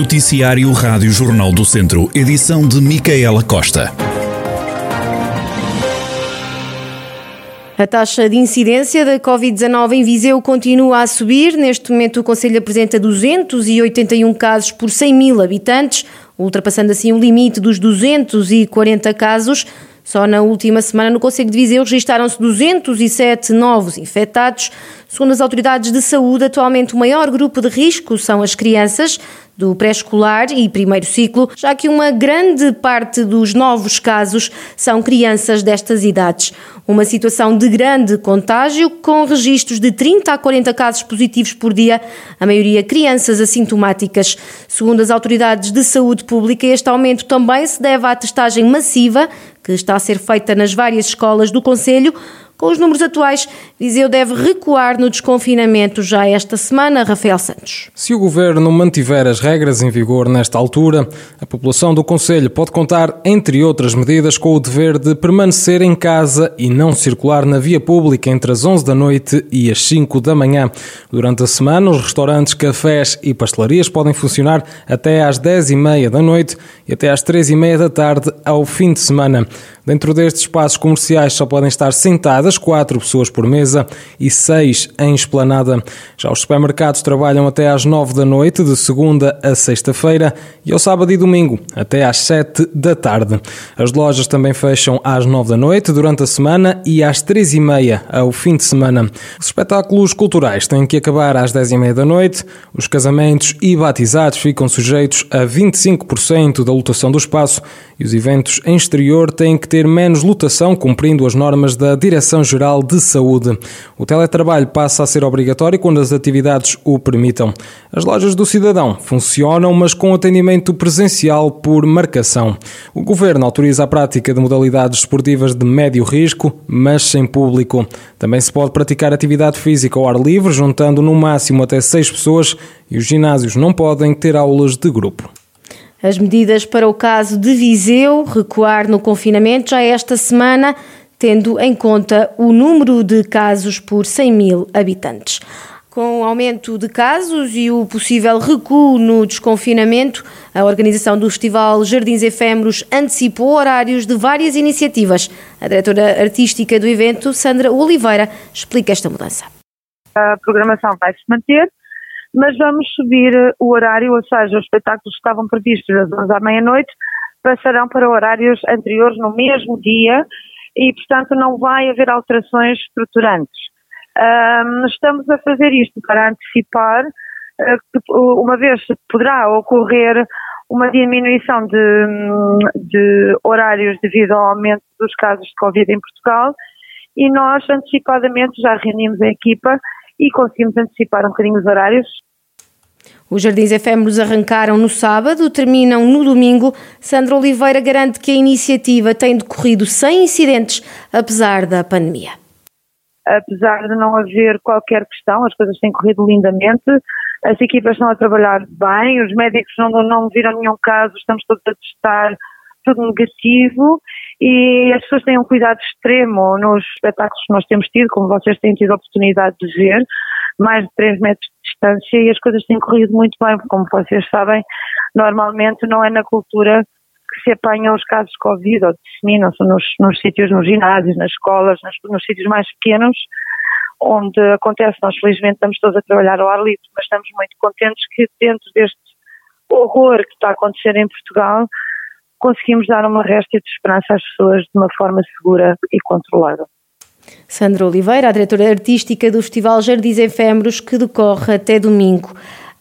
Noticiário Rádio Jornal do Centro, edição de Micaela Costa. A taxa de incidência da Covid-19 em Viseu continua a subir. Neste momento, o Conselho apresenta 281 casos por 100 mil habitantes, ultrapassando assim o limite dos 240 casos. Só na última semana, no Conselho de Viseu, registaram-se 207 novos infectados. Segundo as autoridades de saúde, atualmente o maior grupo de risco são as crianças do pré-escolar e primeiro ciclo, já que uma grande parte dos novos casos são crianças destas idades. Uma situação de grande contágio, com registros de 30 a 40 casos positivos por dia, a maioria crianças assintomáticas. Segundo as autoridades de saúde pública, este aumento também se deve à testagem massiva que está a ser feita nas várias escolas do Conselho, com os números atuais, Viseu deve recuar no desconfinamento já esta semana. Rafael Santos. Se o governo mantiver as regras em vigor nesta altura, a população do Conselho pode contar, entre outras medidas, com o dever de permanecer em casa e não circular na via pública entre as 11 da noite e as 5 da manhã. Durante a semana, os restaurantes, cafés e pastelarias podem funcionar até às 10 e meia da noite e até às 3 e meia da tarde ao fim de semana. Dentro destes espaços comerciais só podem estar sentadas quatro pessoas por mesa e seis em esplanada. Já os supermercados trabalham até às nove da noite, de segunda a sexta-feira, e ao sábado e domingo, até às sete da tarde. As lojas também fecham às nove da noite durante a semana e às três e meia ao fim de semana. Os espetáculos culturais têm que acabar às dez e meia da noite. Os casamentos e batizados ficam sujeitos a 25% da lotação do espaço e os eventos em exterior têm que ter ter menos lotação, cumprindo as normas da Direção-Geral de Saúde. O teletrabalho passa a ser obrigatório quando as atividades o permitam. As lojas do cidadão funcionam, mas com atendimento presencial por marcação. O governo autoriza a prática de modalidades esportivas de médio risco, mas sem público. Também se pode praticar atividade física ao ar livre, juntando no máximo até seis pessoas, e os ginásios não podem ter aulas de grupo. As medidas para o caso de Viseu recuar no confinamento já esta semana, tendo em conta o número de casos por 100 mil habitantes. Com o aumento de casos e o possível recuo no desconfinamento, a organização do Festival Jardins Efêmeros antecipou horários de várias iniciativas. A diretora artística do evento, Sandra Oliveira, explica esta mudança. A programação vai se manter, mas vamos subir o horário, ou seja, os espetáculos que estavam previstos às 11 à meia-noite passarão para horários anteriores no mesmo dia e, portanto, não vai haver alterações estruturantes. Um, estamos a fazer isto para antecipar, uh, uma vez poderá ocorrer uma diminuição de, de horários devido ao aumento dos casos de Covid em Portugal e nós antecipadamente já reunimos a equipa e conseguimos antecipar um bocadinho os horários. Os jardins efêmeros arrancaram no sábado, terminam no domingo. Sandra Oliveira garante que a iniciativa tem decorrido sem incidentes, apesar da pandemia. Apesar de não haver qualquer questão, as coisas têm corrido lindamente, as equipas estão a trabalhar bem, os médicos não, não viram nenhum caso, estamos todos a testar tudo negativo e as pessoas têm um cuidado extremo nos espetáculos que nós temos tido, como vocês têm tido a oportunidade de ver, mais de 3 metros de distância e as coisas têm corrido muito bem, porque como vocês sabem, normalmente não é na cultura que se apanham os casos de Covid ou disseminam-se nos, nos sítios, nos ginásios, nas escolas, nos, nos sítios mais pequenos, onde acontece, nós felizmente estamos todos a trabalhar ao ar livre, mas estamos muito contentes que dentro deste horror que está a acontecer em Portugal, conseguimos dar uma réstia de esperança às pessoas de uma forma segura e controlada. Sandra Oliveira, a diretora artística do Festival Jardins Efêmeros, que decorre até domingo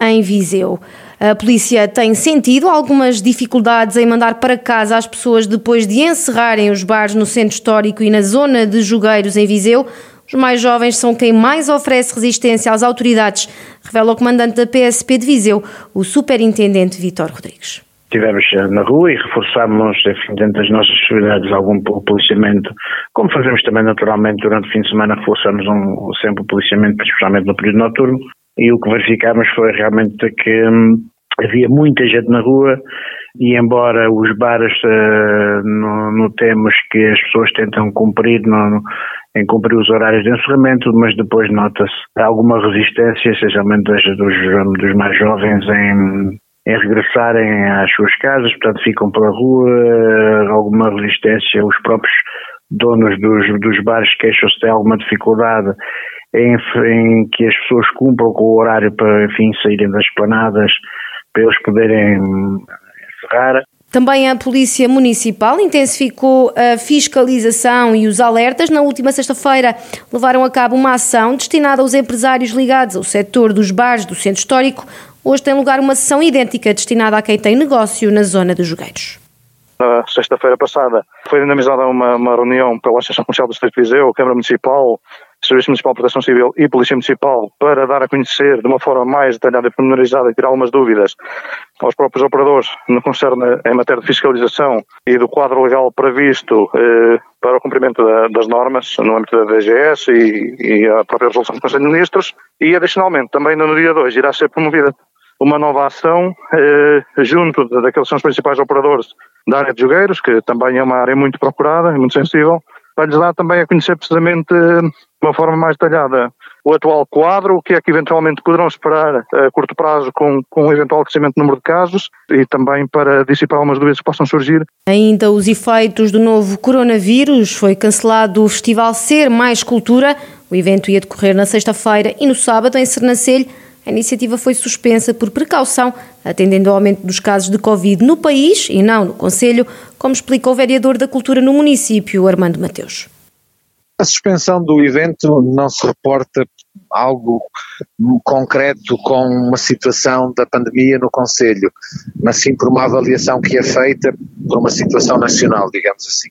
em Viseu. A polícia tem sentido algumas dificuldades em mandar para casa as pessoas depois de encerrarem os bares no centro histórico e na zona de jogueiros em Viseu. Os mais jovens são quem mais oferece resistência às autoridades, revela o comandante da PSP de Viseu, o superintendente Vitor Rodrigues estivemos eh, na rua e reforçámos, enfim, dentro das nossas possibilidades, algum policiamento, como fazemos também naturalmente durante o fim de semana, reforçamos um, sempre o policiamento, especialmente no período noturno, e o que verificámos foi realmente que hum, havia muita gente na rua e embora os bares uh, notemos que as pessoas tentam cumprir no, em cumprir os horários de encerramento, mas depois nota-se alguma resistência, especialmente dos, dos, dos mais jovens, em em regressarem às suas casas, portanto ficam pela rua, alguma resistência, os próprios donos dos, dos bares queixam-se de alguma dificuldade em, em, que as pessoas cumpram com o horário para, enfim, saírem das planadas, para eles poderem encerrar. Também a Polícia Municipal intensificou a fiscalização e os alertas. Na última sexta-feira levaram a cabo uma ação destinada aos empresários ligados ao setor dos bares do Centro Histórico. Hoje tem lugar uma sessão idêntica destinada a quem tem negócio na zona dos Jogueiros. Na sexta-feira passada foi dinamizada uma, uma reunião pela Associação Comercial do Distrito de Viseu, Câmara Municipal, Serviço Municipal de Proteção Civil e Polícia Municipal para dar a conhecer de uma forma mais detalhada e pormenorizada e tirar algumas dúvidas aos próprios operadores no concerne em matéria de fiscalização e do quadro legal previsto eh, para o cumprimento da, das normas no âmbito da DGS e, e, a própria resolução do Conselho de Ministros e adicionalmente também no dia 2 irá ser promovida uma nova ação eh, junto daqueles que são os principais operadores da área de jogueiros, que também é uma área muito procurada e muito sensível, para lhes dar também a conhecer precisamente eh, de uma forma mais detalhada o atual quadro, o que é que eventualmente poderão esperar a curto prazo com, com um eventual crescimento do número de casos e também para dissipar algumas dúvidas que possam surgir. Ainda os efeitos do novo coronavírus, foi cancelado o Festival Ser Mais Cultura, o evento ia decorrer na sexta-feira e no sábado em Sernancelho, a iniciativa foi suspensa por precaução, atendendo ao aumento dos casos de Covid no país e não no Conselho, como explicou o vereador da Cultura no município, Armando Mateus. A suspensão do evento não se reporta algo concreto com uma situação da pandemia no Conselho, mas sim por uma avaliação que é feita por uma situação nacional, digamos assim.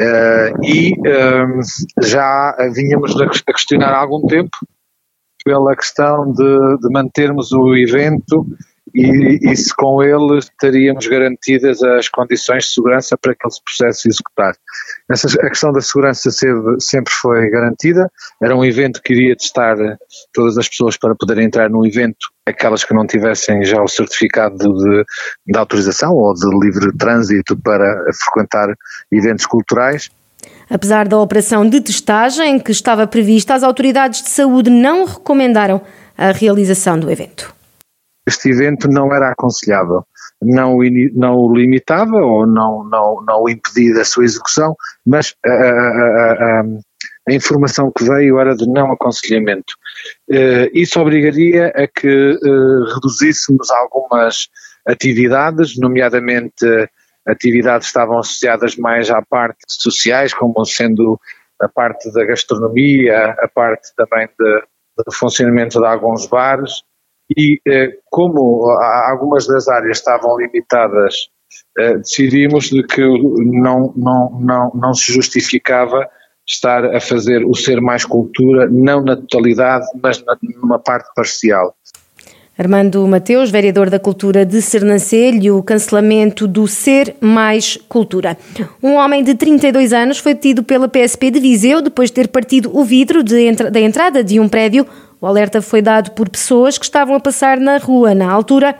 Uh, e uh, já vínhamos a questionar há algum tempo pela questão de, de mantermos o evento e, e, se com ele teríamos garantidas as condições de segurança para que ele se pudesse executar. Essa, a questão da segurança sempre, sempre foi garantida, era um evento que iria testar todas as pessoas para poderem entrar no evento, aquelas que não tivessem já o certificado de, de autorização ou de livre trânsito para frequentar eventos culturais. Apesar da operação de testagem que estava prevista, as autoridades de saúde não recomendaram a realização do evento. Este evento não era aconselhável, não, não o limitava ou não, não, não impedia a sua execução, mas a, a, a, a, informação que veio era de não aconselhamento. Uh, isso obrigaria a que uh, reduzíssemos algumas atividades, nomeadamente atividades estavam associadas mais à parte sociais, como sendo a parte da gastronomia, a parte também do funcionamento de alguns bares, e eh, como algumas das áreas estavam limitadas, eh, decidimos de que não, não, não, não se justificava estar a fazer o ser mais cultura, não na totalidade, mas numa parte parcial. Armando Mateus, vereador da Cultura de Sernancelho, o cancelamento do Ser Mais Cultura. Um homem de 32 anos foi detido pela PSP de Viseu depois de ter partido o vidro entra da entrada de um prédio. O alerta foi dado por pessoas que estavam a passar na rua na altura.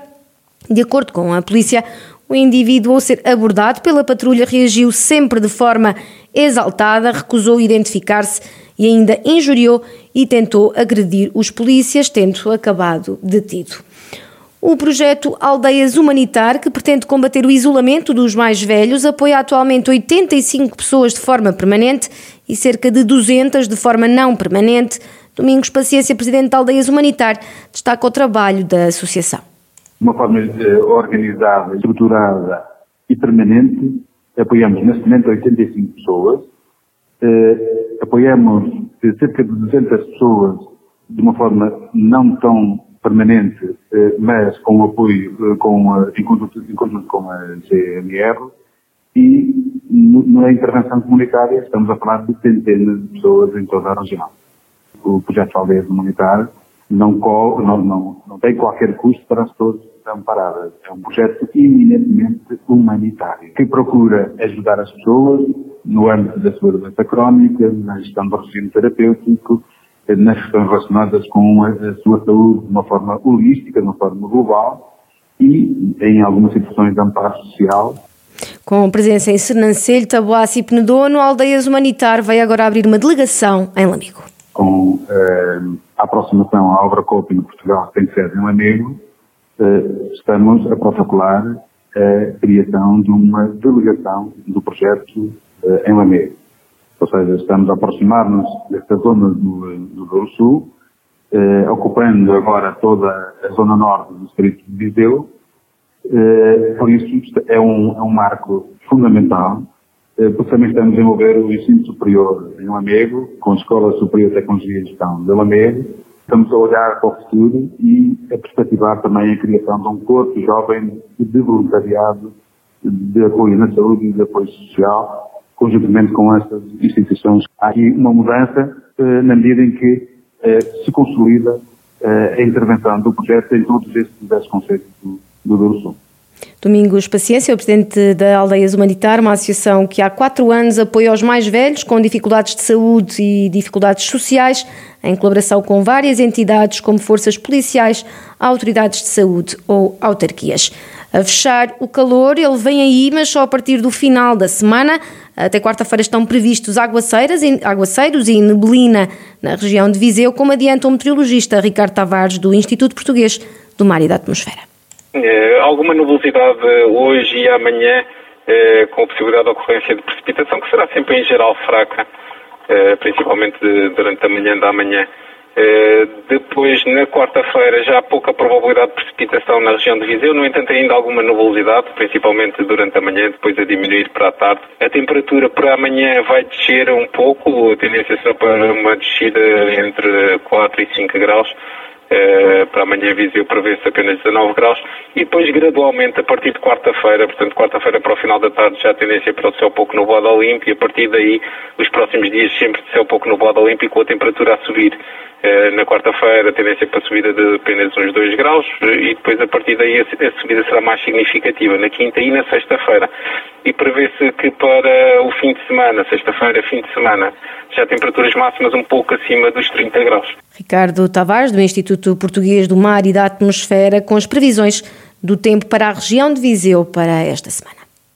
De acordo com a polícia, o indivíduo, ao ser abordado pela patrulha, reagiu sempre de forma exaltada, recusou identificar-se e ainda injuriou e tentou agredir os polícias, tendo acabado detido. O projeto Aldeias Humanitar, que pretende combater o isolamento dos mais velhos, apoia atualmente 85 pessoas de forma permanente e cerca de 200 de forma não permanente. Domingos Paciência, presidente da Aldeias Humanitar, destaca o trabalho da associação. Uma forma organizada, estruturada e permanente, apoiamos neste momento 85 pessoas. Eh, apoiamos cerca de 200 pessoas de uma forma não tão permanente, eh, mas com apoio, eh, com, eh, em, conjunto, em conjunto com a GMR, e na intervenção comunitária estamos a falar de centenas de pessoas em toda a região. O projeto Aldeias Humanitárias não, não, não, não tem qualquer custo para as pessoas que estão paradas. É um projeto eminentemente humanitário, que procura ajudar as pessoas no âmbito da sua doença crónica, na gestão do regime terapêutico, nas questões relacionadas com a, sua saúde de uma forma holística, de uma forma global e em algumas situações de amparo social. Com presença em Sernancelho, Taboaço e Penedono, a Aldeias Humanitar vai agora abrir uma delegação em Lamigo. Com eh, a aproximação à obra COPI no Portugal, que tem sede em Lamego, estamos a protocolar a criação de uma delegação do projeto em Lamego. Ou seja, estamos a aproximar-nos desta zona do, do Sul, eh, ocupando agora toda a zona norte do distrito de Viseu. Eh, por isso, é um, é um marco fundamental, eh, porque também estamos a desenvolver o ensino superior em Lamego, com a Escola Superior de Tecnologia e Gestão de Lamego. Estamos a olhar para o futuro e a perspectivar também a criação de um corpo jovem de voluntariado de apoio na saúde e de apoio social, conjuntamente com essas instituições. Há aqui uma mudança eh, na medida em que eh, se consolida eh, a intervenção do projeto em todos estes 10 conceitos do, do Douro Sul. Domingos Paciência, o presidente da Aldeias Humanitar, uma associação que há quatro anos apoia os mais velhos com dificuldades de saúde e dificuldades sociais, em colaboração com várias entidades como forças policiais, autoridades de saúde ou autarquias. A fechar o calor, ele vem aí, mas só a partir do final da semana. Até quarta-feira estão previstos aguaceiras, aguaceiros e neblina na região de Viseu, como adianta o meteorologista Ricardo Tavares, do Instituto Português do Mar e da Atmosfera. É, alguma nubosidade hoje e amanhã, é, com a possibilidade de ocorrência de precipitação, que será sempre em geral fraca, é, principalmente durante a manhã da manhã. Eh, depois, na quarta-feira, já há pouca probabilidade de precipitação na região de Viseu, no entanto, ainda alguma nubosidade, principalmente durante a manhã, depois a diminuir para a tarde. A temperatura para amanhã vai descer um pouco, a tendência será para uma descida entre 4 e 5 graus. Uh, para amanhã Viseu prevê-se apenas 19 graus e depois gradualmente a partir de quarta-feira, portanto quarta-feira para o final da tarde já a tendência para o céu pouco nublado ao limpo e a partir daí os próximos dias sempre de céu pouco nublado e com a temperatura a subir. Eh, na quarta-feira, a tendência para subida de apenas uns 2 graus e depois a partir daí a subida será mais significativa na quinta e na sexta-feira. E prevê-se que para o fim de semana, sexta-feira, fim de semana, já temperaturas máximas um pouco acima dos 30 graus. Ricardo Tavares, do Instituto Português do Mar e da Atmosfera, com as previsões do tempo para a região de Viseu para esta semana.